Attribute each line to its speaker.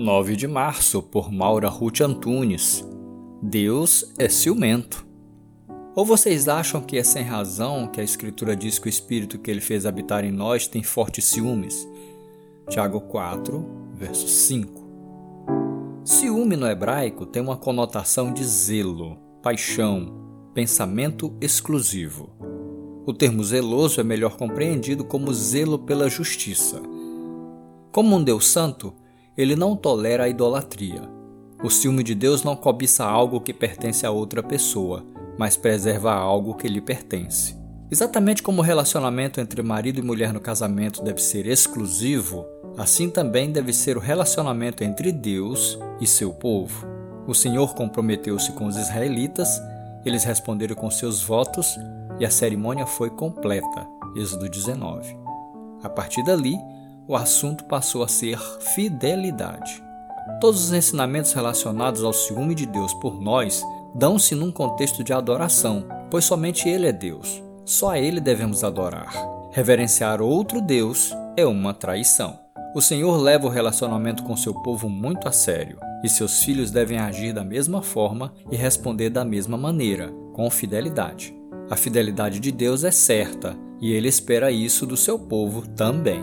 Speaker 1: 9 de março, por Maura Ruth Antunes. Deus é ciumento. Ou vocês acham que é sem razão que a Escritura diz que o Espírito que ele fez habitar em nós tem fortes ciúmes? Tiago 4, verso 5. Ciúme no hebraico tem uma conotação de zelo, paixão, pensamento exclusivo. O termo zeloso é melhor compreendido como zelo pela justiça. Como um Deus santo, ele não tolera a idolatria. O ciúme de Deus não cobiça algo que pertence a outra pessoa, mas preserva algo que lhe pertence. Exatamente como o relacionamento entre marido e mulher no casamento deve ser exclusivo, assim também deve ser o relacionamento entre Deus e seu povo. O Senhor comprometeu-se com os israelitas, eles responderam com seus votos e a cerimônia foi completa. Êxodo 19. A partir dali, o assunto passou a ser fidelidade. Todos os ensinamentos relacionados ao ciúme de Deus por nós dão-se num contexto de adoração, pois somente Ele é Deus. Só a Ele devemos adorar. Reverenciar outro Deus é uma traição. O Senhor leva o relacionamento com seu povo muito a sério, e seus filhos devem agir da mesma forma e responder da mesma maneira, com fidelidade. A fidelidade de Deus é certa, e ele espera isso do seu povo também.